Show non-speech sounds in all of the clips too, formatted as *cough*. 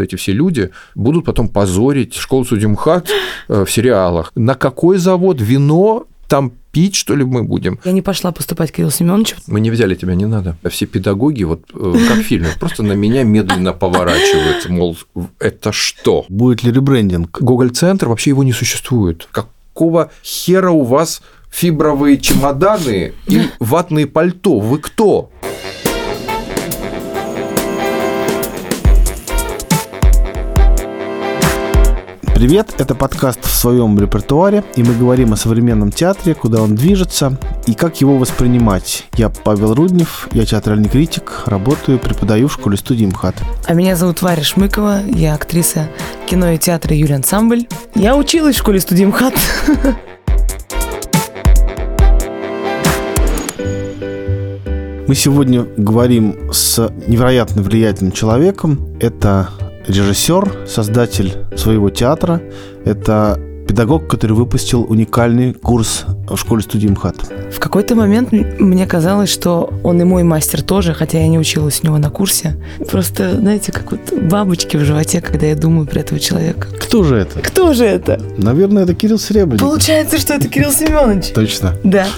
эти все люди будут потом позорить школу Судимхат э, в сериалах. На какой завод вино там пить, что ли, мы будем? Я не пошла поступать к Кириллу Семеновичу. Мы не взяли тебя, не надо. Все педагоги, вот э, как в фильме, просто на меня медленно поворачиваются, мол, это что? Будет ли ребрендинг? Гоголь-центр, вообще его не существует. Какого хера у вас фибровые чемоданы и ватные пальто? Вы кто? Привет, это подкаст в своем репертуаре, и мы говорим о современном театре, куда он движется и как его воспринимать. Я Павел Руднев, я театральный критик, работаю, преподаю в школе студии МХАТ. А меня зовут Варя Шмыкова, я актриса кино и театра Юрий Ансамбль. Я училась в школе студии МХАТ. Мы сегодня говорим с невероятно влиятельным человеком. Это режиссер, создатель своего театра. Это педагог, который выпустил уникальный курс в школе студии МХАТ. В какой-то момент мне казалось, что он и мой мастер тоже, хотя я не училась у него на курсе. Просто, знаете, как вот бабочки в животе, когда я думаю про этого человека. Кто же это? Кто же это? Наверное, это Кирилл Серебренников. Получается, что это Кирилл Семенович. Точно. Да.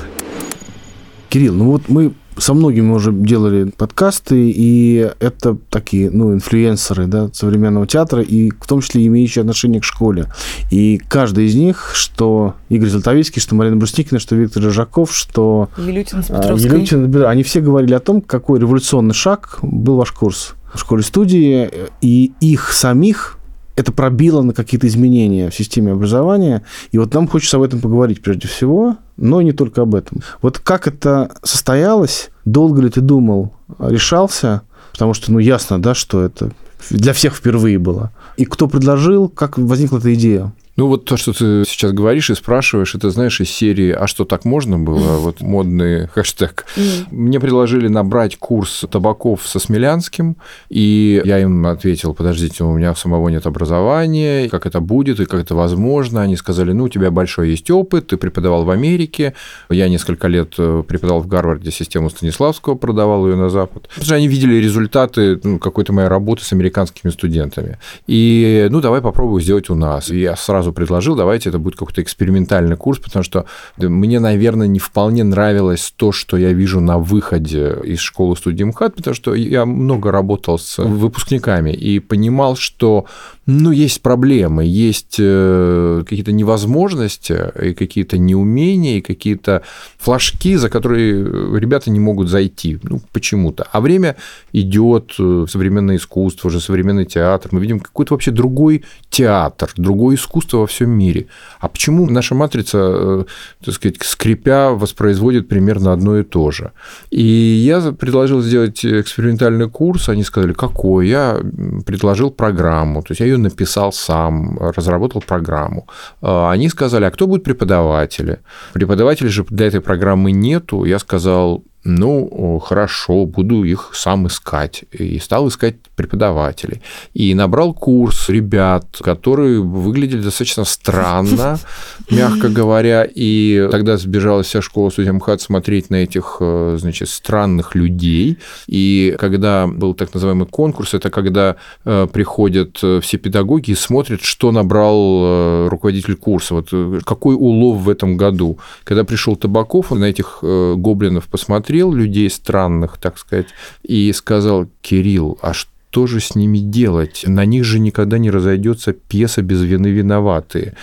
Кирилл, ну вот мы со многими уже делали подкасты, и это такие, ну, инфлюенсеры, да, современного театра, и в том числе имеющие отношение к школе. И каждый из них, что Игорь Золотовицкий, что Марина Брусникина, что Виктор Рыжаков, что Елютин с а, Петровской. Елютин, они все говорили о том, какой революционный шаг был ваш курс в школе-студии, и их самих это пробило на какие-то изменения в системе образования. И вот нам хочется об этом поговорить прежде всего, но не только об этом. Вот как это состоялось, долго ли ты думал, решался, потому что, ну, ясно, да, что это для всех впервые было. И кто предложил, как возникла эта идея? Ну, вот то, что ты сейчас говоришь и спрашиваешь, это, знаешь, из серии «А что, так можно было?» Вот модный хэштег. Мне предложили набрать курс табаков со Смелянским, и я им ответил, подождите, у меня самого нет образования, как это будет и как это возможно. Они сказали, ну, у тебя большой есть опыт, ты преподавал в Америке, я несколько лет э, преподавал в Гарварде систему Станиславского, продавал ее на Запад. Потому что они видели результаты ну, какой-то моей работы с американскими студентами. И, ну, давай попробую сделать у нас. И я сразу предложил, давайте это будет какой-то экспериментальный курс, потому что мне, наверное, не вполне нравилось то, что я вижу на выходе из школы студии МХАТ, потому что я много работал с выпускниками и понимал, что ну, есть проблемы, есть э, какие-то невозможности, и какие-то неумения, и какие-то флажки, за которые ребята не могут зайти, ну, почему-то. А время идет, э, современное искусство, уже современный театр, мы видим какой-то вообще другой театр, другое искусство во всем мире. А почему наша матрица, э, так сказать, скрипя, воспроизводит примерно одно и то же? И я предложил сделать экспериментальный курс, они сказали, какой? Я предложил программу, то есть я ее написал сам, разработал программу. Они сказали, а кто будет преподаватели? Преподавателей же для этой программы нету. Я сказал, ну, хорошо, буду их сам искать. И стал искать преподавателей. И набрал курс ребят, которые выглядели достаточно странно, *laughs* мягко говоря. И тогда сбежалась вся школа судья МХАТ смотреть на этих, э, значит, странных людей. И когда был так называемый конкурс, это когда э, приходят э, все педагоги и смотрят, что набрал руководитель курса, вот какой улов в этом году. Когда пришел Табаков, он на этих гоблинов посмотрел, посмотрел людей странных, так сказать, и сказал, Кирилл, а что же с ними делать? На них же никогда не разойдется пьеса без вины виноватые.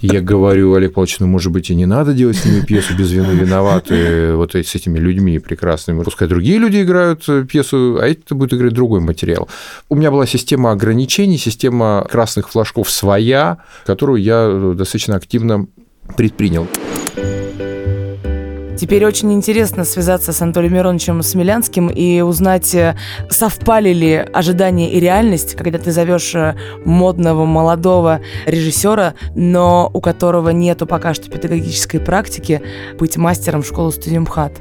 Я говорю, Олег Павлович, ну, может быть, и не надо делать с ними пьесу без вины виноватые, вот с этими людьми прекрасными. Пускай другие люди играют пьесу, а это будет играть другой материал. У меня была система ограничений, система красных флажков своя, которую я достаточно активно предпринял. Теперь очень интересно связаться с Анатолием Мироновичем Смелянским и узнать, э, совпали ли ожидания и реальность, когда ты зовешь э, модного молодого режиссера, но у которого нету пока что педагогической практики, быть мастером в школу студии МХАТ.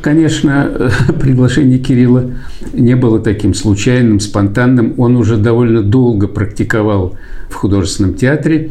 Конечно, *laughs* приглашение Кирилла не было таким случайным, спонтанным. Он уже довольно долго практиковал в художественном театре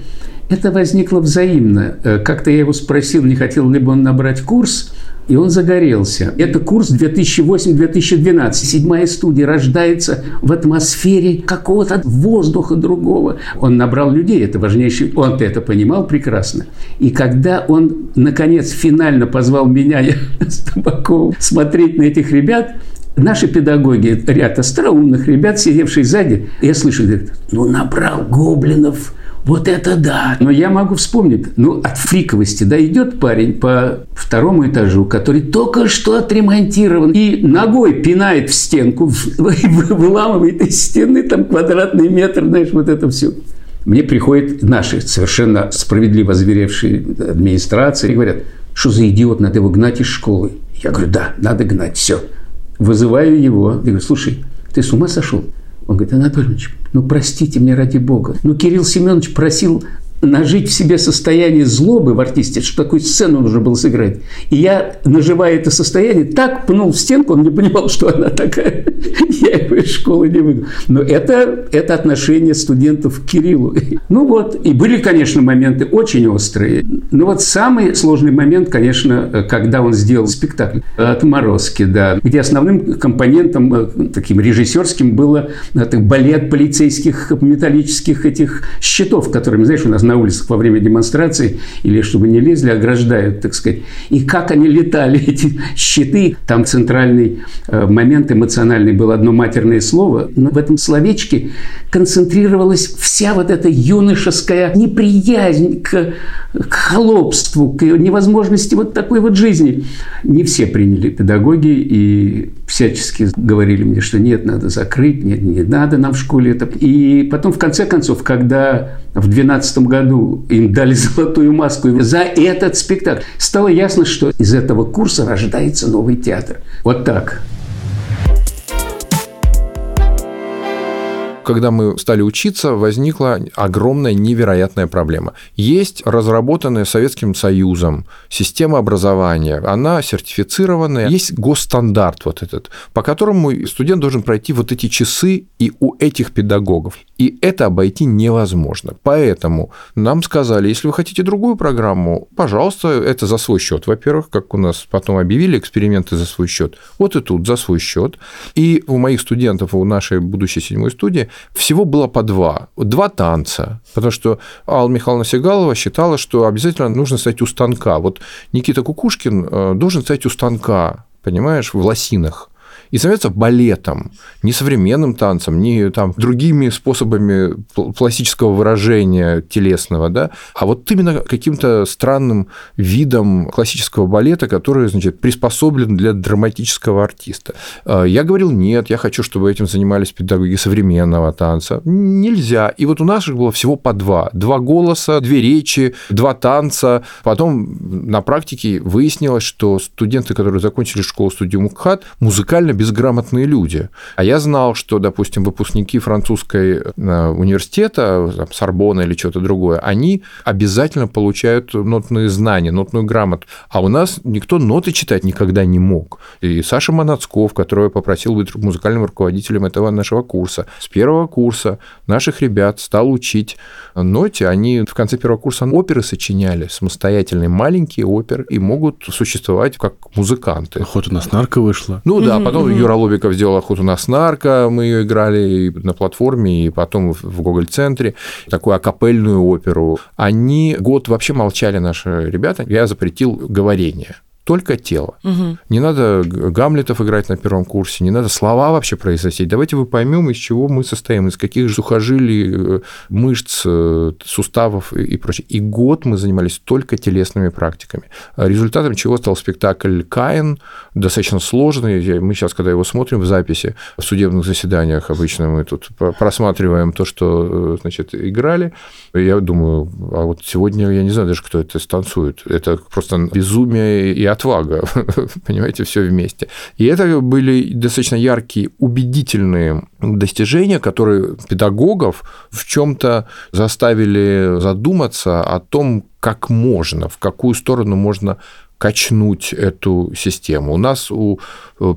Это возникло взаимно. Э, как-то я его спросил, не хотел ли бы он набрать курс, и он загорелся. Это курс 2008-2012. Седьмая студия рождается в атмосфере какого-то воздуха другого. Он набрал людей, это важнейший. Он это понимал прекрасно. И когда он, наконец, финально позвал меня *laughs* с Табаковым смотреть на этих ребят, Наши педагоги, ряд остроумных ребят, сидевшие сзади, я слышу, говорят, ну, набрал гоблинов, вот это да! Но я могу вспомнить, ну, от фриковости, да, идет парень по второму этажу, который только что отремонтирован, и ногой пинает в стенку, *laughs* выламывает из стены там квадратный метр, знаешь, вот это все. Мне приходят наши совершенно справедливо зверевшие администрации и говорят, что за идиот, надо его гнать из школы. Я говорю, да, надо гнать, все. Вызываю его, я говорю, слушай, ты с ума сошел? Он говорит, Анатолий Ильич, ну простите мне ради Бога. Ну Кирилл Семенович просил нажить в себе состояние злобы в артисте, что такую сцену нужно было сыграть. И я, наживая это состояние, так пнул в стенку, он не понимал, что она такая. *laughs* Я его из школы не выгнал. Но это, это отношение студентов к Кириллу. Ну вот, и были, конечно, моменты очень острые. Но вот самый сложный момент, конечно, когда он сделал спектакль «Отморозки», да, где основным компонентом, э, таким режиссерским, было это балет полицейских металлических этих щитов, которыми, знаешь, у нас на улицах во время демонстраций, или чтобы не лезли, ограждают, так сказать. И как они летали, *laughs* эти щиты. Там центральный э, момент эмоциональный был одно матерное слово, но в этом словечке концентрировалась вся вот эта юношеская неприязнь к, к холопству, к невозможности вот такой вот жизни. Не все приняли педагоги и всячески говорили мне, что нет, надо закрыть, нет, не надо нам в школе это. И потом, в конце концов, когда в 2012 году им дали *laughs* золотую маску за этот спектакль, стало ясно, что из этого курса рождается новый театр. Вот так. когда мы стали учиться, возникла огромная невероятная проблема. Есть разработанная Советским Союзом система образования, она сертифицированная, есть госстандарт вот этот, по которому студент должен пройти вот эти часы и у этих педагогов. И это обойти невозможно. Поэтому нам сказали, если вы хотите другую программу, пожалуйста, это за свой счет, во-первых, как у нас потом объявили эксперименты за свой счет. Вот и тут за свой счет. И у моих студентов, у нашей будущей седьмой студии всего было по два. Два танца. Потому что Алла Михайловна Сигалова считала, что обязательно нужно стоять у станка. Вот Никита Кукушкин э, должен стоять у станка, понимаешь, в лосинах и становится балетом, не современным танцем, не там другими способами пластического выражения телесного, да, а вот именно каким-то странным видом классического балета, который, значит, приспособлен для драматического артиста. А, я говорил, нет, я хочу, чтобы этим занимались педагоги современного танца. Нельзя. И вот у же было всего по два. Два голоса, две речи, два танца. Потом на практике выяснилось, что студенты, которые закончили школу студию Мукхат, музыкально безграмотные люди. А я знал, что, допустим, выпускники французской э, университета, там, Сорбона или что-то другое, они обязательно получают нотные знания, нотную грамоту. А у нас никто ноты читать никогда не мог. И Саша Манацков, которого я попросил быть музыкальным руководителем этого нашего курса, с первого курса наших ребят стал учить ноте. Они в конце первого курса оперы сочиняли, самостоятельные маленькие оперы, и могут существовать как музыканты. Охота на снарка вышла. Ну да, потом Потом Юра Лобиков сделал охоту на снарка, мы ее играли на платформе, и потом в Гоголь-центре, такую акапельную оперу. Они год вообще молчали, наши ребята. Я запретил говорение только тело. Угу. Не надо Гамлетов играть на первом курсе, не надо слова вообще произносить. Давайте вы поймем, из чего мы состоим, из каких сухожилий, э, мышц, э, суставов и прочее. И год мы занимались только телесными практиками. Результатом чего стал спектакль «Каин», достаточно сложный. Мы сейчас, когда его смотрим в записи, в судебных заседаниях обычно мы тут просматриваем то, что э, значит, играли. Я думаю, а вот сегодня я не знаю даже, кто это станцует. Это просто безумие и отвага, *laughs* понимаете, все вместе. И это были достаточно яркие, убедительные достижения, которые педагогов в чем-то заставили задуматься о том, как можно, в какую сторону можно качнуть эту систему. У нас у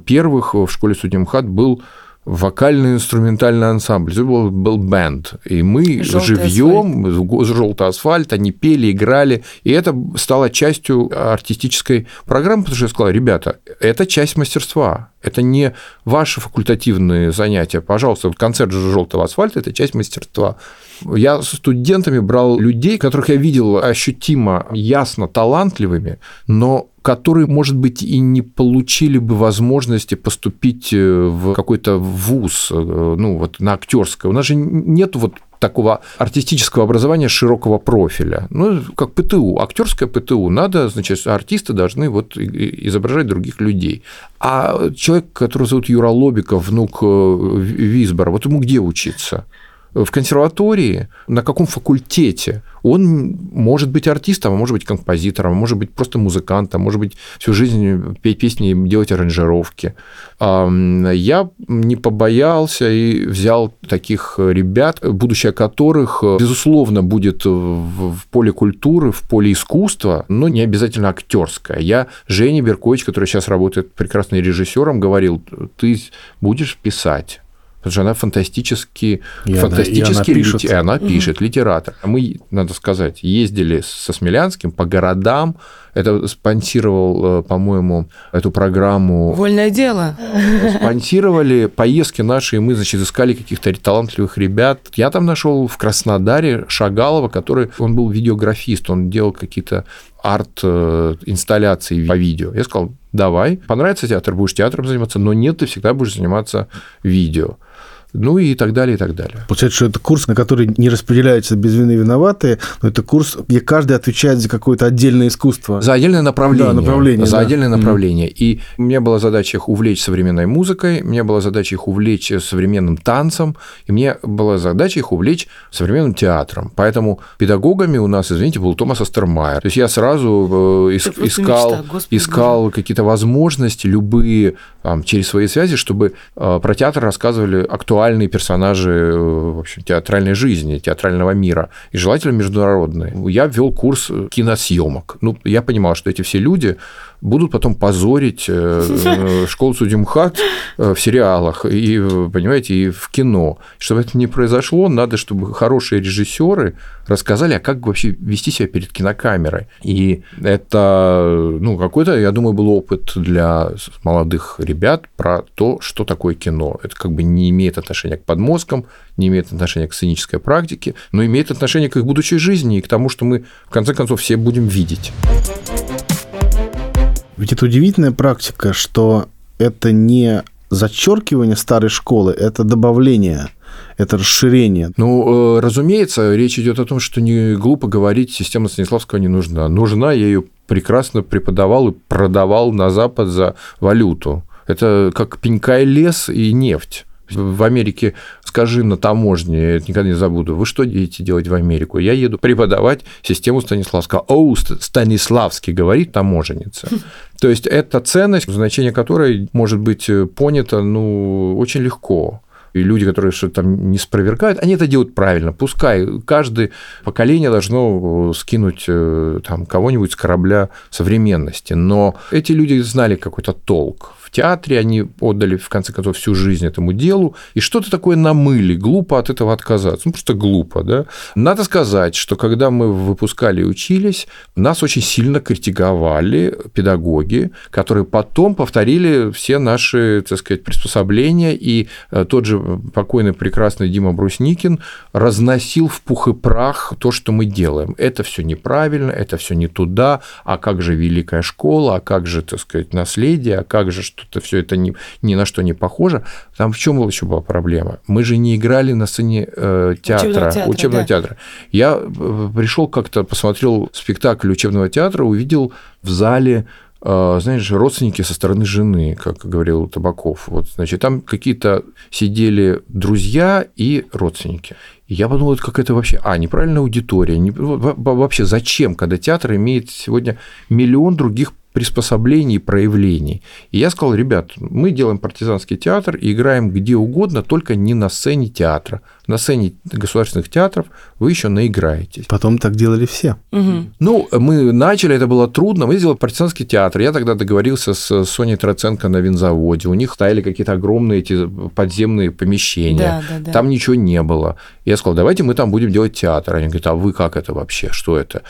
первых в школе судьи МХАТ был вокальный инструментальный ансамбль, это был, был бенд. И мы «Желтый живьем, желтый асфальт, они пели, играли. И это стало частью артистической программы, потому что я сказал, ребята, это часть мастерства. Это не ваши факультативные занятия. Пожалуйста, концерт желтого асфальта это часть мастерства. Я с студентами брал людей, которых я видел ощутимо, ясно талантливыми, но которые, может быть, и не получили бы возможности поступить э, в какой-то вуз, э, ну, вот на актерское. У нас же нет вот такого артистического образования широкого профиля. Ну, как ПТУ, актерское ПТУ. Надо, значит, артисты должны вот изображать других людей. А человек, которого зовут Юра Лобиков, внук э, Висбора, вот ему где учиться? В консерватории, на каком факультете, он может быть артистом, а может быть композитором, а может быть просто музыкантом, может быть всю жизнь петь песни, делать аранжировки. Я не побоялся и взял таких ребят, будущее которых, безусловно, будет в поле культуры, в поле искусства, но не обязательно актерское. Я Жене Беркович, который сейчас работает прекрасным режиссером, говорил, ты будешь писать Потому что она фантастически, и фантастически она, и она пишет, и она пишет литератор. А мы, надо сказать, ездили со Смелянским по городам. Это спонсировал, э, по-моему, эту программу. Вольное дело. Спонсировали поездки наши, и мы, значит, искали каких-то талантливых ребят. Я там нашел в Краснодаре Шагалова, который, он был видеографист, он делал какие-то арт-инсталляции по видео. Я сказал, давай, понравится театр, будешь театром заниматься, но нет, ты всегда будешь заниматься видео ну и так далее, и так далее. Получается, что это курс, на который не распределяются без вины виноватые, но это курс, где каждый отвечает за какое-то отдельное искусство. За отдельное направление. Да, направление за да. отдельное направление. Mm-hmm. И у меня была задача их увлечь современной музыкой, у меня была задача их увлечь современным танцем, и мне была задача их увлечь современным театром. Поэтому педагогами у нас, извините, был Томас Астермайер. То есть я сразу э, искал, мечта, искал какие-то возможности, любые там, через свои связи, чтобы э, про театр рассказывали актуально актуальные персонажи э, в общем, театральной жизни, театрального мира, и желательно международные. Я ввел курс киносъемок. Ну, я понимал, что эти все люди будут потом позорить э, школу Судимхат э, в сериалах и, понимаете, и в кино. Чтобы это не произошло, надо, чтобы хорошие режиссеры рассказали, а как вообще вести себя перед кинокамерой. И это, ну, какой-то, я думаю, был опыт для молодых ребят про то, что такое кино. Это как бы не имеет отношения к подмозгам, не имеет отношения к сценической практике, но имеет отношение к их будущей жизни и к тому, что мы, в конце концов, все будем видеть. Ведь это удивительная практика, что это не зачеркивание старой школы, это добавление это расширение. Ну, э, разумеется, речь идет о том, что не глупо говорить, система Станиславского не нужна. Нужна, я ее прекрасно преподавал и продавал на Запад за валюту. Это как пенька и лес и нефть. В Америке скажи на таможне, я это никогда не забуду, вы что едете делать в Америку? Я еду преподавать систему Станиславского. О, Станиславский говорит таможенница. *laughs* То есть это ценность, значение которой может быть понято ну, очень легко и люди, которые что-то там не спровергают, они это делают правильно. Пускай каждое поколение должно скинуть э, там кого-нибудь с корабля современности, но эти люди знали какой-то толк в театре, они отдали, в конце концов, всю жизнь этому делу, и что-то такое намыли, глупо от этого отказаться, ну, просто глупо, да. Надо сказать, что когда мы выпускали и учились, нас очень сильно критиковали педагоги, которые потом повторили все наши, так сказать, приспособления, и э, тот же покойный прекрасный Дима Брусникин разносил в пух и прах то, что мы делаем. Это все неправильно, это все не туда, а как же великая школа, а как же, так сказать, наследие, а как же что-то все это ни, ни на что не похоже. Там в чем еще была проблема? Мы же не играли на сцене э, театра, учебного театра. Учебного да. театра. Я э, пришел как-то, посмотрел спектакль учебного театра, увидел в зале э, знаешь, родственники со стороны жены, как говорил Табаков. Вот, значит, там какие-то сидели друзья и родственники. И я подумал, это какая-то вообще, а, неправильная аудитория, не, вообще зачем, когда театр имеет сегодня миллион других приспособлений и проявлений. И я сказал, ребят, мы делаем партизанский театр и играем где угодно, только не на сцене театра. На сцене государственных театров вы еще наиграетесь. Потом так делали все. Угу. Ну, мы начали, это было трудно. Мы сделали партизанский театр. Я тогда договорился с Соней Троценко на винзаводе. У них стояли какие-то огромные эти подземные помещения. Да, да, да. Там ничего не было. Я сказал, давайте мы там будем делать театр. Они говорят, а вы как это вообще? Что это?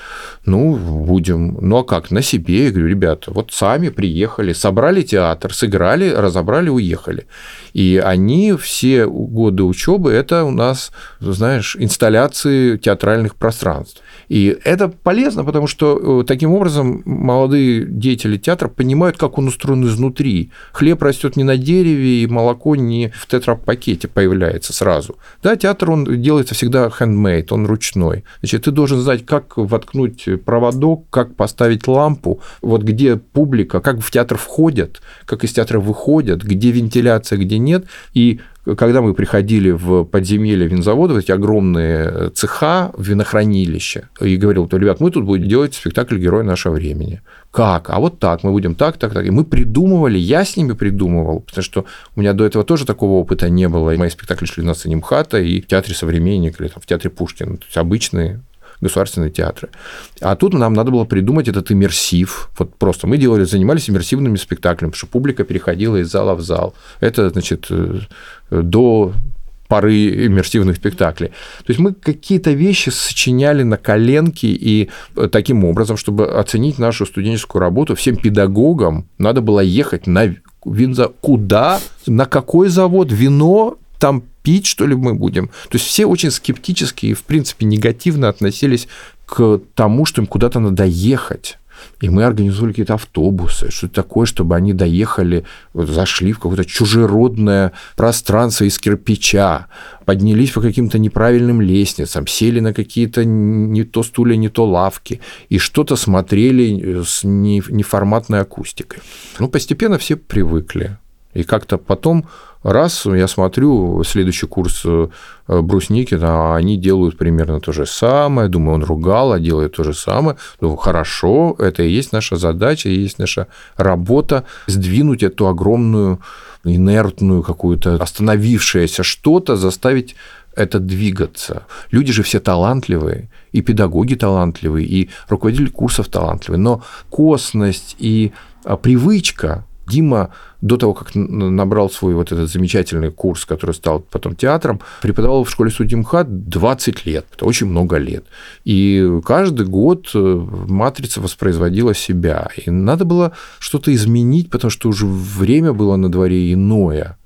Ну, будем. Ну, а как? На себе. Я говорю, ребята, вот сами приехали, собрали театр, сыграли, разобрали, уехали. И они все годы учебы это у нас, знаешь, инсталляции театральных пространств. И это полезно, потому что э, таким образом молодые деятели театра понимают, как он устроен изнутри. Хлеб растет не на дереве, и молоко не в тетрапакете появляется сразу. Да, театр, он делается всегда handmade, он ручной. Значит, ты должен знать, как воткнуть проводок, как поставить лампу, вот где публика, как в театр входят, как из театра выходят, где вентиляция, где нет. И когда мы приходили в подземелье винзавода, эти огромные цеха, винохранилища, и говорил, то, ребят, мы тут будем делать спектакль «Герой нашего времени». Как? А вот так, мы будем так, так, так. И мы придумывали, я с ними придумывал, потому что у меня до этого тоже такого опыта не было. И мои спектакли шли на сцене МХАТа и в театре «Современник» или там, в театре Пушкина. То есть обычные государственные театры. А тут нам надо было придумать этот иммерсив. Вот просто мы делали, занимались иммерсивными спектаклями, что публика переходила из зала в зал. Это, значит, э, до поры иммерсивных спектаклей. То есть мы какие-то вещи сочиняли на коленке, и э, таким образом, чтобы оценить нашу студенческую работу, всем педагогам надо было ехать на винза куда, на какой завод, вино там пить, что ли, мы будем. То есть все очень скептически и, в принципе, негативно относились к тому, что им куда-то надо ехать. И мы организовали какие-то автобусы, что-то такое, чтобы они доехали, зашли в какое-то чужеродное пространство из кирпича, поднялись по каким-то неправильным лестницам, сели на какие-то не то стулья, не то лавки, и что-то смотрели с неформатной акустикой. Ну, постепенно все привыкли. И как-то потом раз я смотрю следующий курс э, Брусникина, они делают примерно то же самое, думаю, он ругал, а делает то же самое. Думаю, хорошо, это и есть наша задача, и есть наша работа сдвинуть эту огромную инертную какую-то остановившееся что-то, заставить это двигаться. Люди же все талантливые, и педагоги талантливые, и руководители курсов талантливые, но косность и а, привычка Дима до того, как набрал свой вот этот замечательный курс, который стал потом театром, преподавал в школе судьи МХАТ 20 лет. Это очень много лет. И каждый год э, матрица воспроизводила себя. И надо было что-то изменить, потому что уже время было на дворе иное.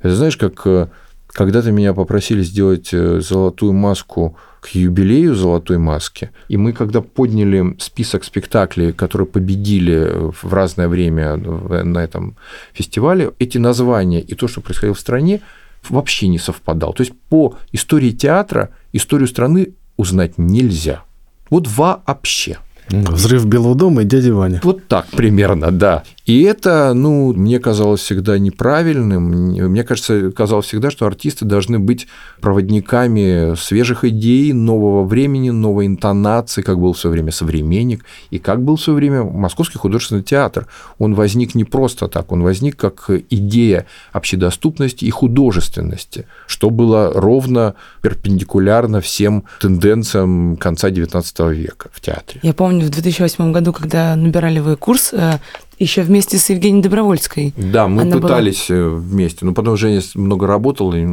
Это знаешь, как э, когда-то меня попросили сделать э, золотую маску к юбилею «Золотой маски». И мы, когда подняли список спектаклей, которые победили в разное время на этом фестивале, эти названия и то, что происходило в стране, вообще не совпадал. То есть по истории театра историю страны узнать нельзя. Вот вообще. Взрыв Белого дома и дяди Ваня. Вот так примерно, да. И это, ну, мне казалось всегда неправильным. Мне кажется, казалось всегда, что артисты должны быть проводниками свежих идей, нового времени, новой интонации, как был в свое время «Современник», и как был в свое время Московский художественный театр. Он возник не просто так, он возник как идея общедоступности и художественности, что было ровно перпендикулярно всем тенденциям конца XIX века в театре. Я помню, в 2008 году, когда набирали вы курс, э, еще вместе с Евгенией Добровольской. Да, мы она пытались была... вместе, но потом Женя много работала, и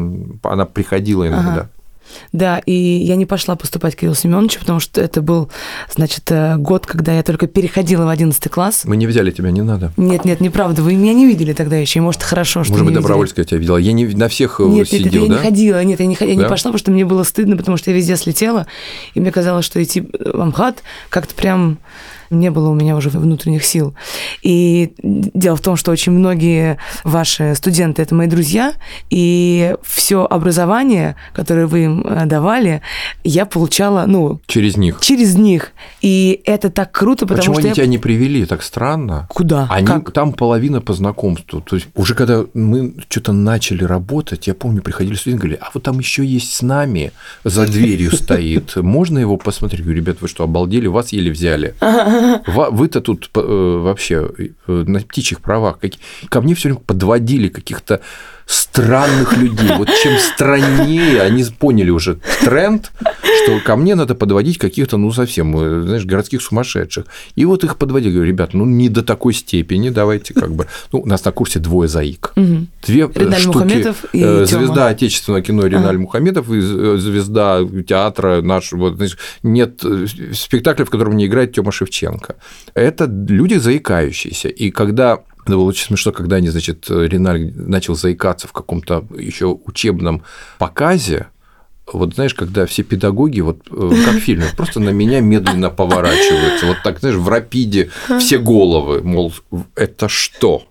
она приходила иногда. Ага. Да, и я не пошла поступать к Кириллу Семеновичу, потому что это был, значит, э, год, когда я только переходила в 11 класс. Мы не взяли тебя, не надо. Нет, нет, неправда, вы меня не видели тогда еще, и может, хорошо, что Может быть, Добровольская тебя видела. Я не на всех э, нет, сидел, нет, да? я не ходила, нет, я не, я да? не пошла, потому что мне было стыдно, потому что я везде слетела, и мне казалось, что идти в Амхат как-то прям не было у меня уже внутренних сил. И дело в том, что очень многие ваши студенты – это мои друзья, и все образование, которое вы им э, давали, я получала, ну... Через них. Через них. И это так круто, потому Почему что... Почему они я... тебя не привели? Так странно. Куда? Они, как? Там половина по знакомству. То есть уже когда мы что-то начали работать, я помню, приходили студенты, говорили, а вот там еще есть с нами, за дверью стоит, можно его посмотреть? Я говорю, ребят, вы что, обалдели, вас еле взяли. Вы-то тут э, вообще э, на птичьих правах. Ко мне все время подводили каких-то странных людей. Вот чем страннее, они поняли уже тренд, что ко мне надо подводить каких-то, ну, совсем, э, знаешь, городских сумасшедших. И вот их подводили, говорю, ребят, ну, не до такой степени, давайте как бы... Ну, у нас на курсе двое заик. Две э, Риналь штуки. Мухаметов и Э, Тёма. Звезда отечественного кино Риналь Мухаметов и звезда театра нашего. Нет спектакля, в котором не играет Тёма Шевченко. Это люди заикающиеся. И когда это было очень смешно, когда они, значит, Риналь начал заикаться в каком-то еще учебном показе, вот знаешь, когда все педагоги, вот э, как в фильме, *laughs* просто на меня медленно поворачиваются. Вот так, знаешь, в рапиде все головы, мол, это что?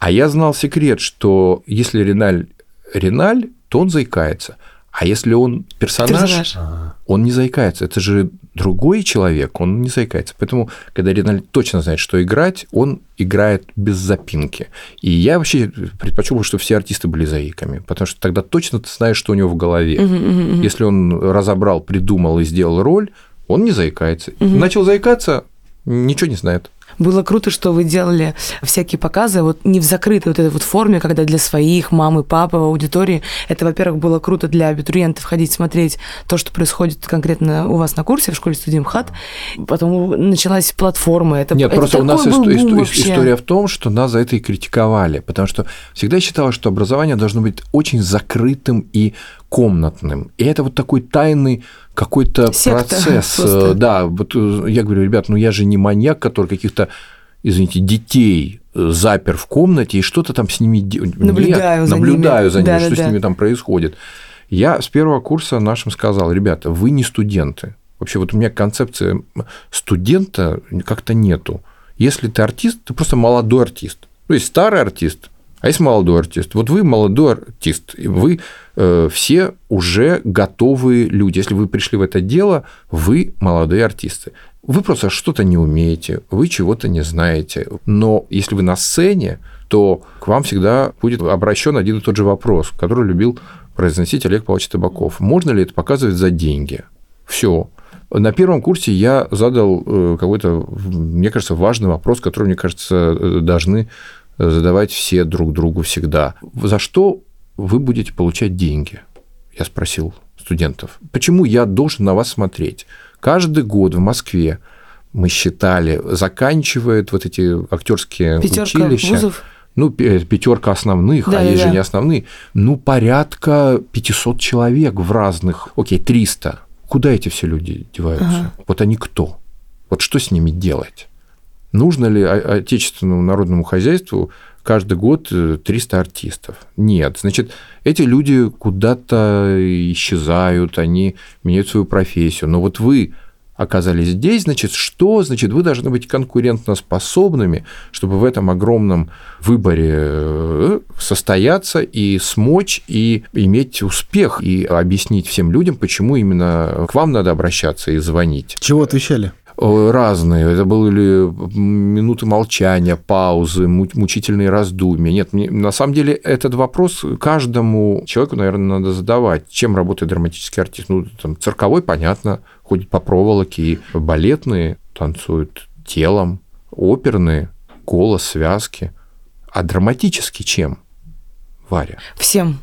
А я знал секрет, что если Реналь Реналь, то он заикается. А если он персонаж, Персонаж. он не заикается. Это же другой человек, он не заикается. Поэтому, когда Реналь точно знает, что играть, он играет без запинки. И я вообще предпочел бы, чтобы все артисты были заиками, потому что тогда точно ты знаешь, что у него в голове. Если он разобрал, придумал и сделал роль, он не заикается. Начал заикаться, ничего не знает. Было круто, что вы делали всякие показы вот не в закрытой вот этой вот форме, когда для своих мам и папы в аудитории. Это, во-первых, было круто для абитуриентов ходить смотреть то, что происходит конкретно у вас на курсе в школе студии МХАТ. Потом началась платформа. Это, Нет, это просто у нас исто- вообще. история в том, что нас за это и критиковали, потому что всегда считалось, что образование должно быть очень закрытым и комнатным. И это вот такой тайный какой-то Секта процесс. *laughs* просто. Да, вот э, я говорю, ребят, ну я же не маньяк, который каких-то извините, детей э, запер в комнате и что-то там с ними. Наблюдаю за наблюдаю ними. за ними, что Да-да-да. с ними там происходит. Я с первого курса нашим сказал, ребята, вы не студенты. Вообще вот у меня концепция студента как-то нету. Если ты артист, ты просто молодой артист. Ну, есть старый артист, а есть молодой артист. Вот вы молодой артист, вы э, все уже готовые люди. Если вы пришли в это дело, вы молодые артисты. Вы просто что-то не умеете, вы чего-то не знаете. Но если вы на сцене, то к вам всегда будет обращен один и тот же вопрос, который любил произносить Олег Павлович Табаков. Можно ли это показывать за деньги? Все. На первом курсе я задал э, какой-то, мне кажется, важный вопрос, который, мне кажется, э, должны задавать все друг другу всегда. За что вы будете получать деньги? Я спросил студентов. Почему я должен на вас смотреть? Каждый год в Москве мы считали, заканчивает вот эти актерские Пятерка училища. вузов. Ну, пятерка основных, Да, а есть да, же не основные. Ну, порядка 500 человек в разных, окей, 300. Куда эти все люди деваются? Ага. Вот они кто? Вот что с ними делать? Нужно ли отечественному народному хозяйству каждый год э, 300 артистов? Нет. Значит, эти люди куда-то исчезают, они меняют свою профессию. Но вот вы оказались здесь, значит, что? Значит, вы должны быть конкурентоспособными, чтобы в этом огромном выборе э, состояться и смочь, и иметь успех, и объяснить всем людям, почему именно к вам надо обращаться и звонить. Чего отвечали? Э, Разные. Это были минуты молчания, паузы, му- мучительные раздумья. Нет, мне- на самом деле этот вопрос каждому человеку, наверное, надо задавать. Чем работает драматический артист? Ну, там, цирковой, понятно, ходит по проволоке, балетные танцуют телом, оперные, голос, связки. А драматический чем, Варя? Всем.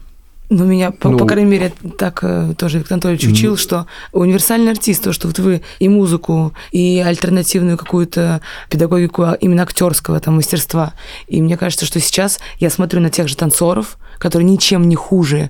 Ну, меня, по, Ну, по крайней мере, так э, тоже Виктор Анатольевич учил, что универсальный артист, то, что вот вы и музыку, и альтернативную какую-то педагогику а, именно актерского там мастерства. И мне кажется, что сейчас я смотрю на тех же танцоров, которые ничем не хуже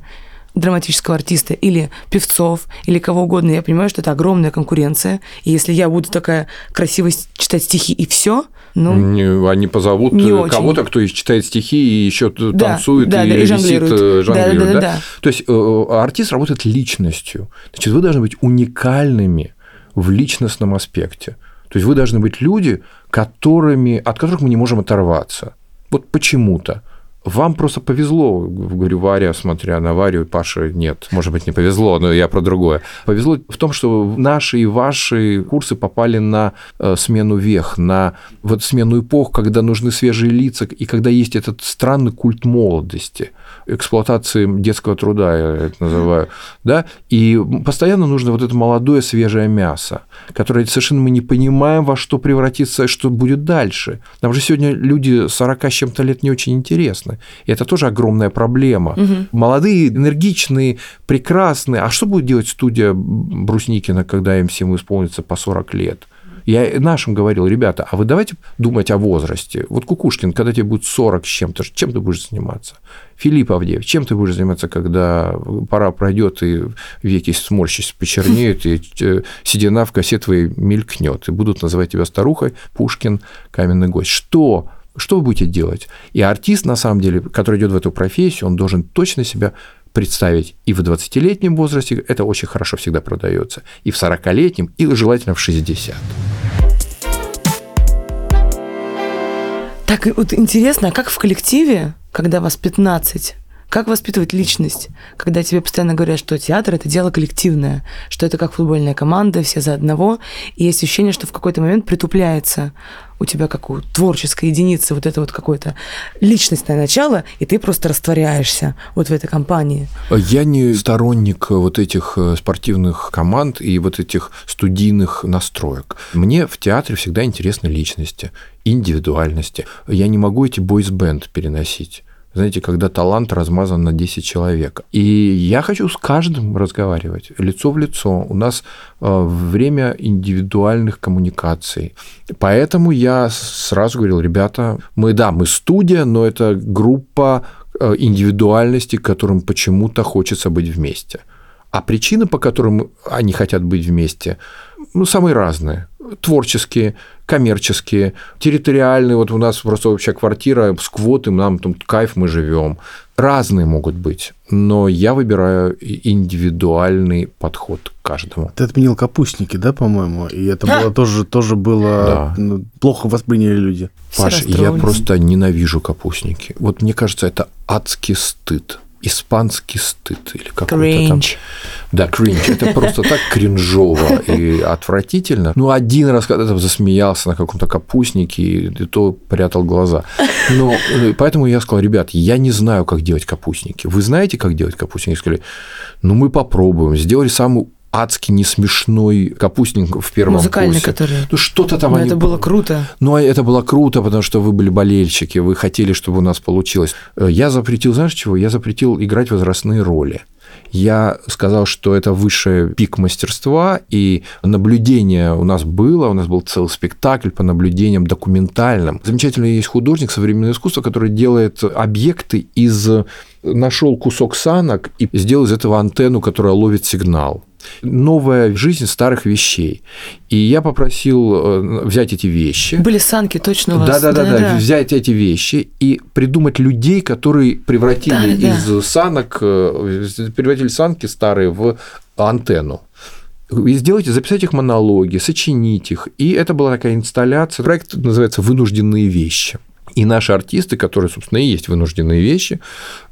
драматического артиста или певцов, или кого угодно, я понимаю, что это огромная конкуренция. И если я буду такая красиво с- читать стихи и все, ну, Не- Они позовут э, кого-то, кто читает стихи и еще Да, танцует да, и, да, и висит, жонглирует. э, Да, да, да, да? да. То есть э, артист работает личностью. Значит, вы должны быть уникальными в личностном аспекте. То есть вы должны быть люди, которыми, от которых мы не можем оторваться. Вот почему-то. Вам просто повезло, говорю, Варя, смотря на Варю, Паша, нет, может быть, не повезло, но я про другое. Повезло в том, что наши и ваши курсы попали на э, смену вех, на вот смену эпох, когда нужны свежие лица, и когда есть этот странный культ молодости, эксплуатации детского труда, я это называю, да, и постоянно нужно вот это молодое свежее мясо, которое совершенно мы не понимаем, во что превратится, что будет дальше. Нам же сегодня люди 40 с чем-то лет не очень интересны. И это тоже огромная проблема. Угу. Молодые, энергичные, прекрасные. А что будет делать студия Брусникина, когда им всем исполнится по 40 лет? Я нашим говорил, ребята, а вы давайте думать о возрасте. Вот Кукушкин, когда тебе будет 40 с чем-то, чем ты будешь заниматься? Филипп Авдеев, чем ты будешь заниматься, когда пора пройдет и веки сморщись, почернеют, и э, седина в косе твоей мелькнет, и будут называть тебя старухой, Пушкин, каменный гость. Что что вы будете делать? И артист, на самом деле, который идет в эту профессию, он должен точно себя представить и в 20-летнем возрасте, это очень хорошо всегда продается, и в 40-летнем, и желательно в 60. Так вот интересно, а как в коллективе, когда вас 15, как воспитывать личность, когда тебе постоянно говорят, что театр – это дело коллективное, что это как футбольная команда, все за одного, и есть ощущение, что в какой-то момент притупляется у тебя как у творческой единицы вот это вот какое-то личностное начало, и ты просто растворяешься вот в этой компании. Я не сторонник вот этих э, спортивных команд и вот этих студийных настроек. Мне в театре всегда интересны личности, индивидуальности. Я не могу эти бойс-бенд переносить знаете, когда талант размазан на 10 человек. И я хочу с каждым разговаривать, лицо в лицо. У нас э, время индивидуальных коммуникаций. Поэтому я сразу говорил, ребята, мы, да, мы студия, но это группа э, индивидуальности, которым почему-то хочется быть вместе. А причины, по которым они хотят быть вместе, ну, самые разные. Творческие, коммерческие, территориальные. Вот у нас просто вообще квартира с квотом, нам там кайф, мы живем. Разные могут быть, но я выбираю индивидуальный подход к каждому. Ты отменил капустники, да, по-моему? И это было тоже, тоже было да. Ну, плохо восприняли люди. Паш, я просто ненавижу капустники. Вот мне кажется, это адский стыд испанский стыд или какой-то там. Да, кринж. Это просто так кринжово и отвратительно. Ну, один раз когда-то засмеялся на каком-то капустнике, и то прятал глаза. Но э, поэтому я сказал, ребят, я не знаю, как делать капустники. Вы знаете, как делать капустники? Сказали, ну, мы попробуем. Сделали самую адски несмешной капустник в первом Музыкальный, курсе. который... Ну, что-то там Но они... это было круто. Ну, а это было круто, потому что вы были болельщики, вы хотели, чтобы у нас получилось. Э, я запретил, знаешь чего? Я запретил играть возрастные роли. Я сказал, что это высший пик мастерства, и наблюдение у нас было, у нас был целый спектакль по наблюдениям документальным. Замечательно есть художник современного искусства, который делает объекты из нашел кусок санок и сделал из этого антенну, которая ловит сигнал новая жизнь старых вещей. И я попросил э, взять эти вещи. Были санки точно у вас. Да, да, да, да, взять эти вещи и придумать людей, которые превратили да, из да. санок, э, превратили санки старые в антенну и сделайте, записать их монологи, сочинить их. И это была такая инсталляция. Проект называется «Вынужденные вещи». И наши артисты, которые, собственно, и есть вынужденные вещи,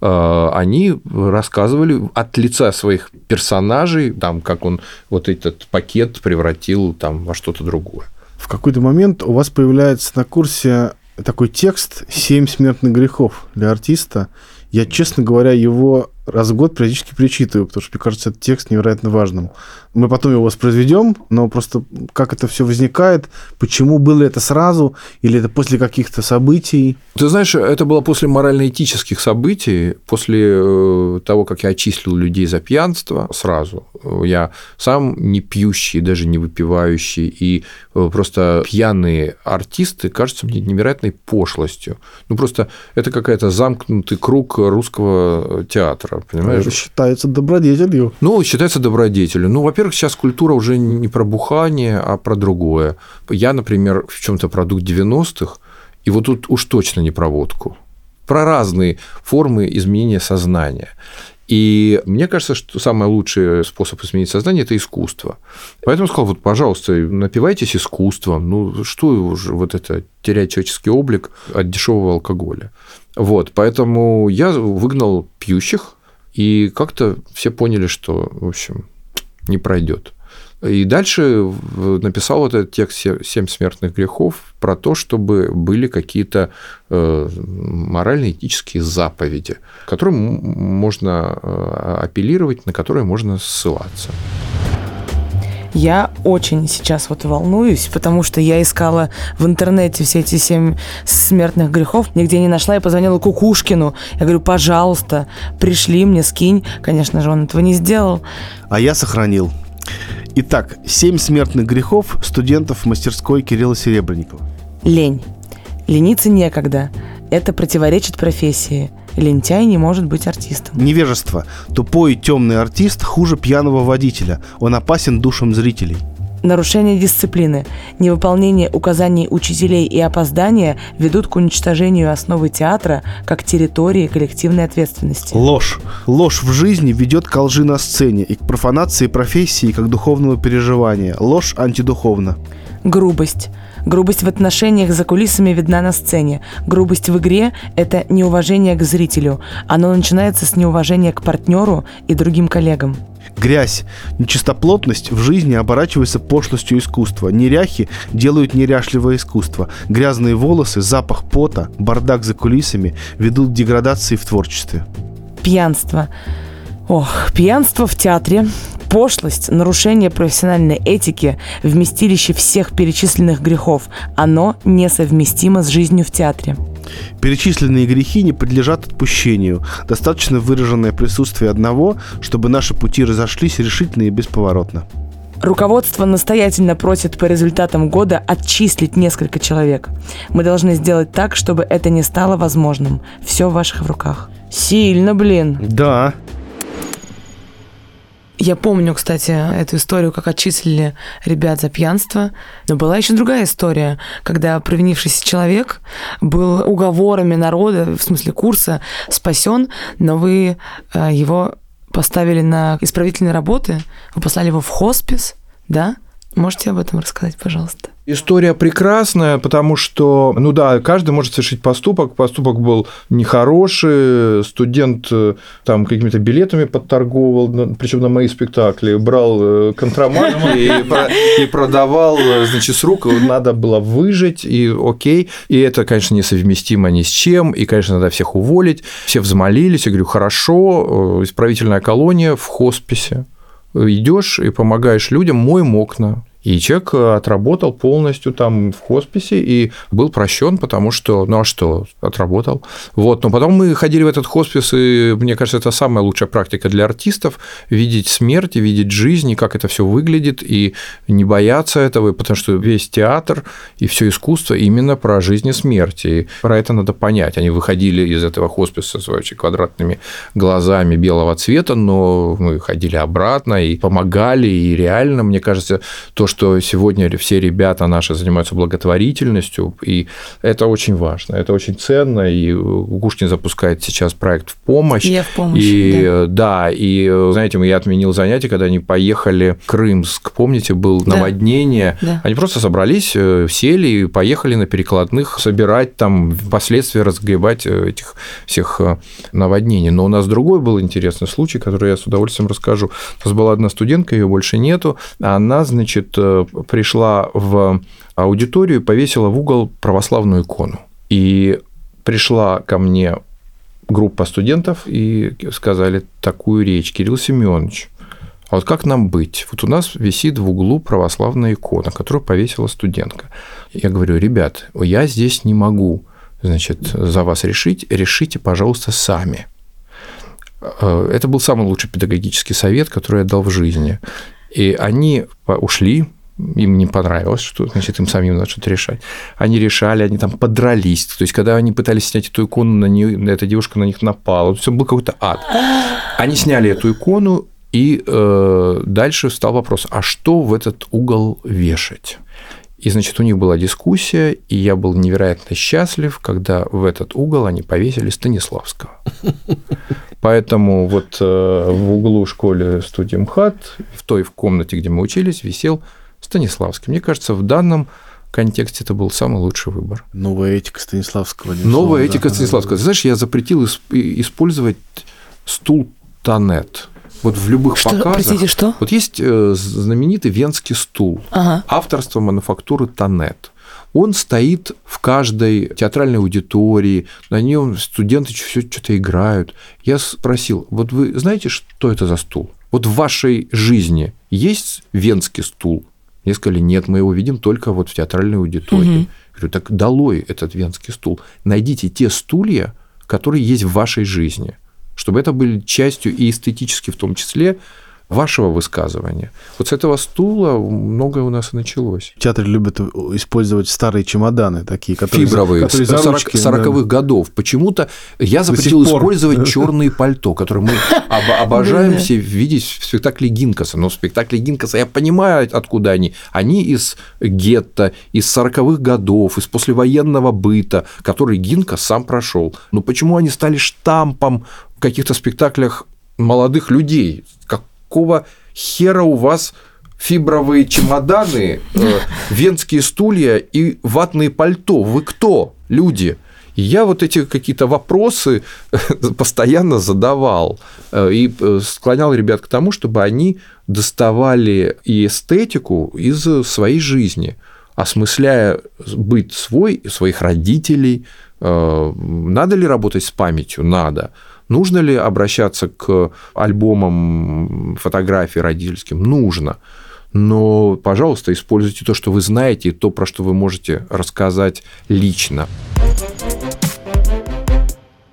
э, они рассказывали от лица своих персонажей, там, как он вот этот пакет превратил там, во что-то другое. В какой-то момент у вас появляется на курсе такой текст «Семь смертных грехов» для артиста. Я, честно говоря, его раз в год периодически перечитываю, потому что, мне кажется, этот текст невероятно важным. Мы потом его воспроизведем, но просто как это все возникает, почему было это сразу, или это после каких-то событий? Ты знаешь, это было после морально-этических событий, после э, того, как я очистил людей за пьянство сразу. Я сам не пьющий, даже не выпивающий, и э, просто пьяные артисты кажутся мне невероятной пошлостью. Ну, просто это какая-то замкнутый круг русского театра, понимаешь? Это считается добродетелью. Ну, считается добродетелью. Ну, во-первых, сейчас культура уже не про бухание, а про другое. Я, например, в чем-то продукт 90-х, и вот тут уж точно не про водку. Про разные формы изменения сознания. И мне кажется, что самый лучший способ изменить сознание – это искусство. Поэтому сказал, вот, пожалуйста, напивайтесь искусством. Ну, что уже вот это терять человеческий облик от дешевого алкоголя. Вот, поэтому я выгнал пьющих, и как-то все поняли, что, в общем, не пройдет. И дальше написал вот этот текст «Семь смертных грехов» про то, чтобы были какие-то э, морально-этические заповеди, к которым можно э, апеллировать, на которые можно ссылаться. Я очень сейчас вот волнуюсь, потому что я искала в интернете все эти семь смертных грехов, нигде не нашла. Я позвонила Кукушкину. Я говорю, пожалуйста, пришли мне, скинь. Конечно же, он этого не сделал. А я сохранил. Итак, семь смертных грехов студентов мастерской Кирилла Серебренникова. Лень. Лениться некогда. Это противоречит профессии. Лентяй не может быть артистом. Невежество. Тупой и темный артист хуже пьяного водителя. Он опасен душам зрителей. Нарушение дисциплины, невыполнение указаний учителей и опоздания ведут к уничтожению основы театра как территории коллективной ответственности. Ложь. Ложь в жизни ведет к лжи на сцене и к профанации профессии как духовного переживания. Ложь антидуховна. Грубость. Грубость в отношениях за кулисами видна на сцене. Грубость в игре – это неуважение к зрителю. Оно начинается с неуважения к партнеру и другим коллегам. Грязь, нечистоплотность в жизни оборачивается пошлостью искусства. Неряхи делают неряшливое искусство. Грязные волосы, запах пота, бардак за кулисами ведут к деградации в творчестве. Пьянство. Ох, пьянство в театре, пошлость, нарушение профессиональной этики, вместилище всех перечисленных грехов. Оно несовместимо с жизнью в театре. Перечисленные грехи не подлежат отпущению. Достаточно выраженное присутствие одного, чтобы наши пути разошлись решительно и бесповоротно. Руководство настоятельно просит по результатам года отчислить несколько человек. Мы должны сделать так, чтобы это не стало возможным. Все в ваших руках. Сильно, блин. Да, Я помню, кстати, эту историю, как отчислили ребят за пьянство. Но была еще другая история, когда провинившийся человек был уговорами народа, в смысле курса, спасен, но вы э, его поставили на исправительные работы, вы послали его в хоспис, да? Можете об этом рассказать, пожалуйста? История прекрасная, потому что, ну да, каждый может совершить поступок. Поступок был нехороший, студент э, там какими-то билетами подторговал, причем на мои спектакли, брал э, контрабанду и, про- и продавал, э, значит, с рук надо было выжить, и окей. И это, конечно, несовместимо ни с чем, и, конечно, надо всех уволить. Все взмолились, я говорю, хорошо, исправительная колония в хосписе. Идешь и помогаешь людям, моем окна. И человек отработал полностью там в хосписе и был прощен, потому что, ну а что, отработал. Вот, но потом мы ходили в этот хоспис, и мне кажется, это самая лучшая практика для артистов – видеть смерть, и видеть жизнь, и как это все выглядит, и не бояться этого, потому что весь театр и все искусство именно про жизнь и смерть, и про это надо понять. Они выходили из этого хосписа с очень квадратными глазами белого цвета, но мы ходили обратно и помогали, и реально, мне кажется, то, что сегодня все ребята наши занимаются благотворительностью, и это очень важно, это очень ценно, и Гушкин запускает сейчас проект в помощь. Я в помощь, И да. и знаете, я отменил занятия, когда они поехали в Крымск, помните, было Да. наводнение, Да. они просто собрались, э, сели и поехали на перекладных собирать там последствия, разгребать э, этих всех э, наводнений. Но у нас другой был интересный случай, который я с удовольствием расскажу. У нас была одна студентка, ее больше нету. Она, значит, пришла в аудиторию и повесила в угол православную икону. И пришла ко мне группа студентов и сказали такую речь. Кирилл Семенович, а вот как нам быть? Вот у нас висит в углу православная икона, которую повесила студентка. Я говорю, ребят, я здесь не могу значит, за вас решить, решите, пожалуйста, сами. Э, Это был самый лучший педагогический совет, который я дал в жизни. И они ушли, им не понравилось, что значит, им самим надо что-то решать. Они решали, они там подрались. То есть, когда они пытались снять эту икону, на нее, эта девушка на них напала. Все был какой-то ад. Они сняли эту икону, и э, дальше встал вопрос, а что в этот угол вешать? И, значит, у них была дискуссия, и я был невероятно счастлив, когда в этот угол они повесили Станиславского. Поэтому вот э, в углу школы студии МХАТ, в той в комнате, где мы учились, висел Станиславский. Мне кажется, в данном контексте это был самый лучший выбор. Новая этика Станиславского. Новая словом, этика да. Станиславского. Ты знаешь, я запретил исп- использовать стул Тонет. Вот в любых Что, показах. простите, что? Вот есть э, знаменитый венский стул Ага. авторство мануфактуры Тонет. Он стоит в каждой театральной аудитории, на нем студенты все что-то играют. Я спросил, вот вы знаете, что это за стул? Вот в вашей жизни есть венский стул? Мне сказали, нет, мы его видим только вот в театральной аудитории. Угу. Говорю, так долой этот венский стул. Найдите те стулья, которые есть в вашей жизни, чтобы это были частью и эстетически в том числе вашего высказывания. Вот с этого стула многое у нас и началось. В театре любят использовать старые чемоданы такие, которые... Фибровые, которые 40, 40-х да. годов. Почему-то я запретил использовать черные пальто, которые мы *laughs* обожаем все видеть в спектакле Гинкаса. Но в спектакле Гинкаса я понимаю, откуда они. Они из гетто, из 40-х годов, из послевоенного быта, который Гинкас сам прошел. Но почему они стали штампом каких-то спектаклях молодых людей? Как какого хера у вас фибровые чемоданы, э, венские стулья и ватные пальто? Вы кто, люди? И я вот эти какие-то вопросы постоянно задавал э, и э, склонял ребят к тому, чтобы они доставали и эстетику из своей жизни, осмысляя быт свой, своих родителей. Надо ли работать с памятью? Надо. Нужно ли обращаться к альбомам фотографий родительским? Нужно. Но, пожалуйста, используйте то, что вы знаете, и то, про что вы можете рассказать лично.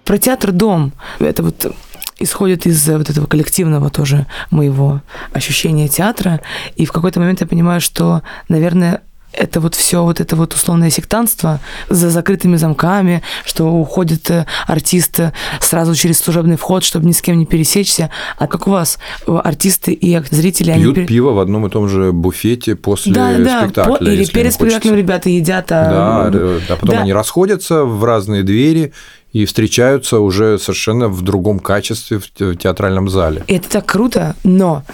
Про театр «Дом». Это вот исходит из вот этого коллективного тоже моего ощущения театра. И в какой-то момент я понимаю, что, наверное, это вот все вот это вот условное сектантство за закрытыми замками, что уходит э, артист сразу через служебный вход, чтобы ни с кем не пересечься. А как у вас артисты и зрители? Пьют они... пиво в одном и том же буфете после да, спектакля. Да, или перед спектаклем ребята едят. А... Да, да, потом да. они расходятся в разные двери, и встречаются уже совершенно в другом качестве в театральном зале. Это так круто, но,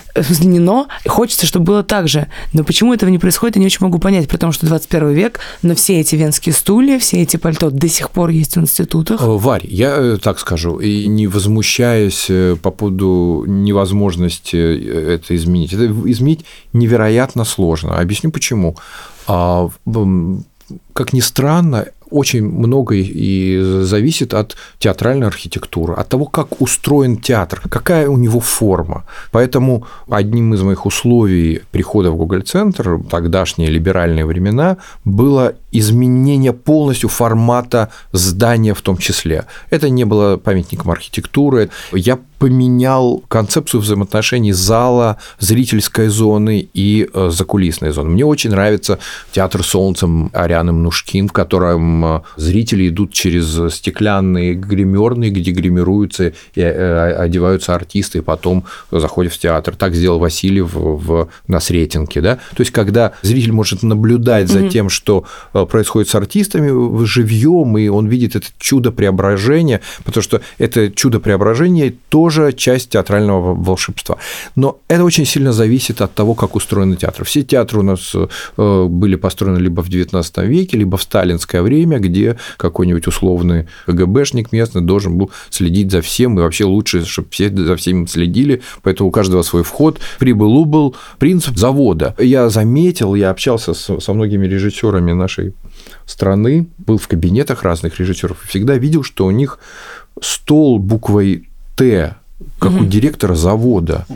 не но, хочется, чтобы было так же. Но почему этого не происходит, я не очень могу понять, потому что 21 век, но все эти венские стулья, все эти пальто до сих пор есть в институтах. Э, Варь, я э, так скажу, и не возмущаясь э, по поводу невозможности это изменить. Это изменить невероятно сложно. Объясню почему. А, как ни странно, очень многое и зависит от театральной архитектуры, от того, как устроен театр, какая у него форма. Поэтому одним из моих условий прихода в Гоголь-центр, тогдашние либеральные времена, было изменение полностью формата здания в том числе. Это не было памятником архитектуры. Я поменял концепцию взаимоотношений зала, зрительской зоны и э, закулисной зоны. Мне очень нравится театр солнцем Арианы Мнушкин, в котором э, зрители идут через стеклянные гримерные, где гримируются и э, одеваются артисты, и потом заходят в театр. Так сделал Васильев в, на Сретенке. Да? То есть, когда зритель может наблюдать за тем, что происходит с артистами живьем, и он видит это чудо преображения, потому что это чудо преображения тоже часть театрального волшебства. Но это очень сильно зависит от того, как устроены театры. Все театры у нас э, были построены либо в XIX веке, либо в сталинское время, где какой-нибудь условный КГБшник местный должен был следить за всем, и вообще лучше, чтобы все за всем следили, поэтому у каждого свой вход. Прибыл-убыл принцип завода. Я заметил, я общался со многими режиссерами нашей страны, был в кабинетах разных режиссеров и всегда видел, что у них стол буквой Т, как угу. у директора завода.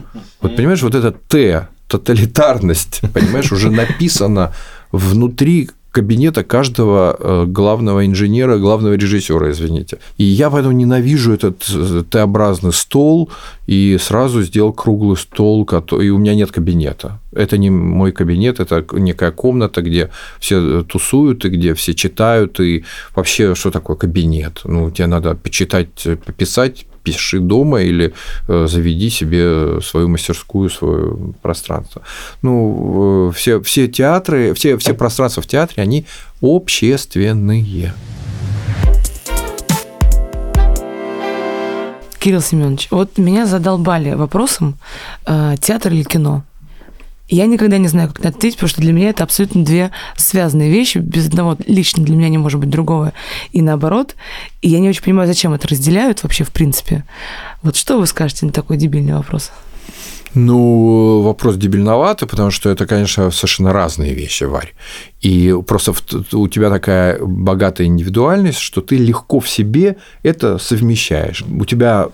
Вот понимаешь, вот это Т, тоталитарность, *laughs* понимаешь, уже написано внутри кабинета каждого э, главного инженера, главного режиссера, извините. И я поэтому ненавижу этот э, Т-образный стол и сразу сделал круглый стол, и у меня нет кабинета. Это не мой кабинет, это некая комната, где все тусуют, и где все читают, и вообще, что такое кабинет? Ну, тебе надо почитать, пописать, пиши дома или э, заведи себе свою мастерскую, свое пространство. Ну, все, все театры, все, все пространства в театре, они общественные. Кирилл Семенович, вот меня задолбали вопросом, э, театр или кино. Я никогда не знаю, как на это ответить, потому что для меня это абсолютно две связанные вещи. Без одного лично для меня не может быть другого. И наоборот. И я не очень понимаю, зачем это разделяют вообще в принципе. Вот что вы скажете на такой дебильный вопрос? Ну, вопрос дебильноватый, потому что это, конечно, совершенно разные вещи, Варь. И просто у тебя такая богатая индивидуальность, что ты легко в себе это совмещаешь. У тебя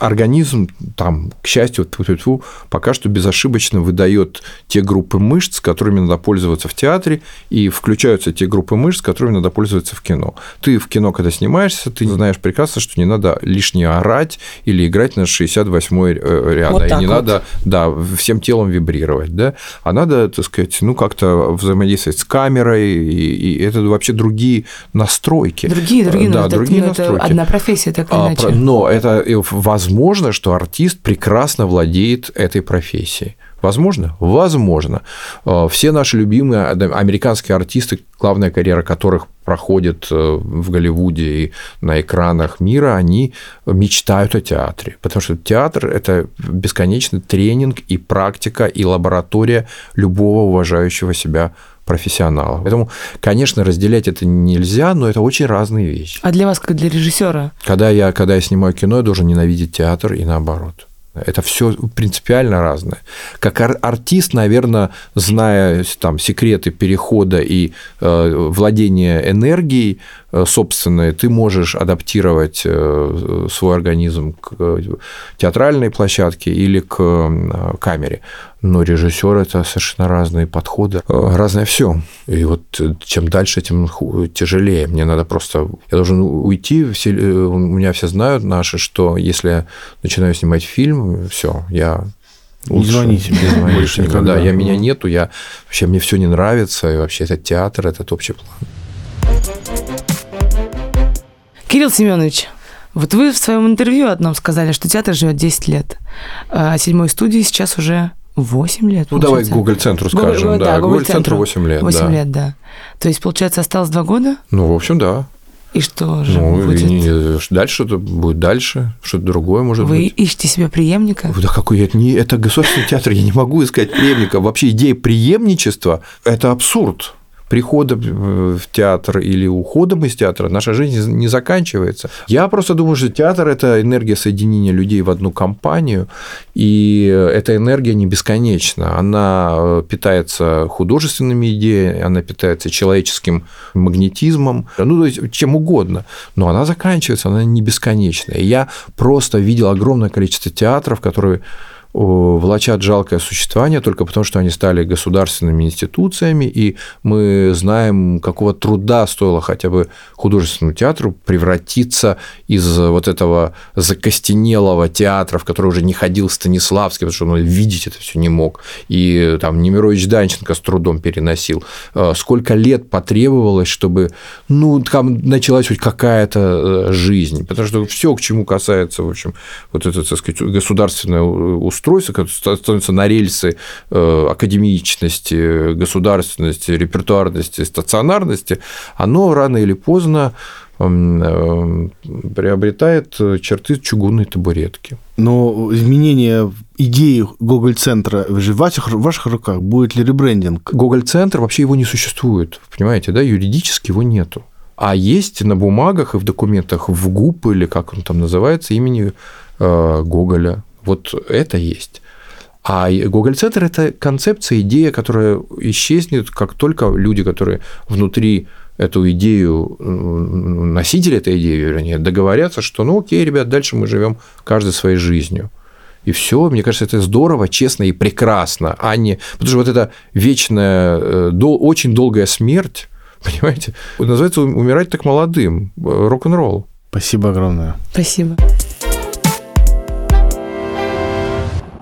организм там, к счастью, тьфу -тьфу -тьфу, пока что безошибочно выдает те группы мышц, которыми надо пользоваться в театре, и включаются те группы мышц, которыми надо пользоваться в кино. Ты в кино, когда снимаешься, ты знаешь прекрасно, что не надо лишнее орать или играть на 68-й э, ряд, вот и не вот. надо да, всем телом вибрировать, да, а надо, так сказать, ну, как-то взаимодействовать с камерой, и, и это вообще другие настройки. Другие, другие, да, ну, другие это, настройки. Это одна профессия, так или а, иначе. Но это возможно, что артист прекрасно владеет этой профессией. Возможно? Возможно. А, все наши любимые американские артисты, главная карьера которых проходит э, в Голливуде и на экранах мира, они мечтают о театре. Потому что театр – это бесконечный тренинг и практика, и лаборатория любого уважающего себя профессионала. Поэтому, конечно, разделять это нельзя, но это очень разные вещи. А для вас, как для режиссера? Когда я, когда я снимаю кино, я должен ненавидеть театр и наоборот. Это все принципиально разное. Как ар- артист, наверное, зная там секреты перехода и э, владения энергией э, собственной, ты можешь адаптировать э, свой организм к театральной площадке или к э, камере но режиссер это совершенно разные подходы, э, разное все. И вот э, чем дальше, тем тяжелее. Мне надо просто, я должен уйти. Все, э, у меня все знают наши, что если я начинаю снимать фильм, все, я Лучше, не звоните мне, звоните больше никогда. Да, я меня нету, я вообще мне все не нравится, и вообще этот театр, этот общий план. Кирилл Семенович, вот вы в своем интервью одном сказали, что театр живет 10 лет, а седьмой студии сейчас уже 8 лет. Ну, давай Google центру скажем. Google, да, Google центру 8 лет. 8 да. лет, да. То есть, получается, осталось 2 года? Ну, в общем, да. И что же ну, будет? Не, дальше что-то будет дальше, что-то другое может Вы быть. Вы ищете себе преемника? Да какой это не это государственный театр, я не могу искать преемника. Вообще идея преемничества – это абсурд приходом в театр или уходом из театра наша жизнь не заканчивается. Я просто думаю, что театр – это энергия соединения людей в одну компанию, и эта энергия не бесконечна. Она э, питается художественными идеями, она питается человеческим магнетизмом, ну, то есть чем угодно, но она заканчивается, она не бесконечная. И я просто видел огромное количество театров, которые влачат жалкое существование только потому, что они стали государственными институциями, и мы знаем, какого труда стоило хотя бы художественному театру превратиться из вот этого закостенелого театра, в который уже не ходил Станиславский, потому что он видеть это все не мог, и там Немирович Данченко с трудом переносил. Э, сколько лет потребовалось, чтобы ну, там началась хоть какая-то э, жизнь, потому что все, к чему касается, в общем, вот это, так сказать, государственное устройство, устройство, которое становится на рельсы э, академичности, государственности, репертуарности, стационарности, оно рано или поздно эм, э, приобретает черты чугунной табуретки. Но изменение идеи Гоголь-центра в ваших, в ваших руках, будет ли ребрендинг? Гоголь-центр, вообще его не существует, понимаете, да, юридически его нету. А есть на бумагах и в документах в ГУП, или как он там называется, имени э, Гоголя. Вот это есть. А Google Центр – это концепция, идея, которая исчезнет, как только люди, которые внутри эту идею, носители этой идеи, вернее, договорятся, что ну окей, ребят, дальше мы живем каждый своей жизнью. И все, мне кажется, это здорово, честно и прекрасно, а не... Потому что вот эта вечная, э, очень долгая смерть, *laughs* понимаете, называется умирать так молодым, э, рок-н-ролл. Спасибо огромное. Спасибо.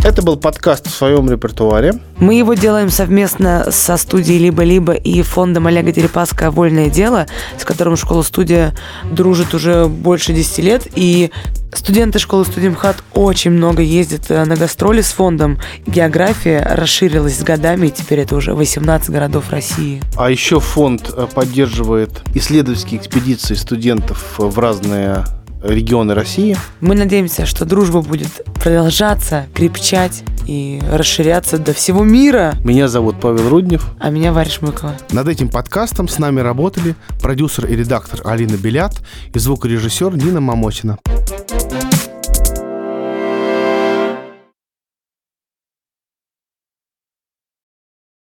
Это был подкаст в своем репертуаре. Мы его делаем совместно со студией «Либо-либо» и фондом Олега Дерипаска «Вольное дело», с которым школа-студия дружит уже больше 10 лет. И студенты школы «Студимхат» очень много ездят э, на гастроли с фондом. География расширилась с годами, и теперь это уже 18 городов России. А еще фонд э, поддерживает исследовательские экспедиции студентов в разные регионы России. Мы надеемся, что дружба будет продолжаться, крепчать и расширяться до всего мира. Меня зовут Павел Руднев. А меня Варя Шмыкова. Над этим подкастом с нами работали продюсер и редактор Алина Белят и звукорежиссер Нина Мамотина.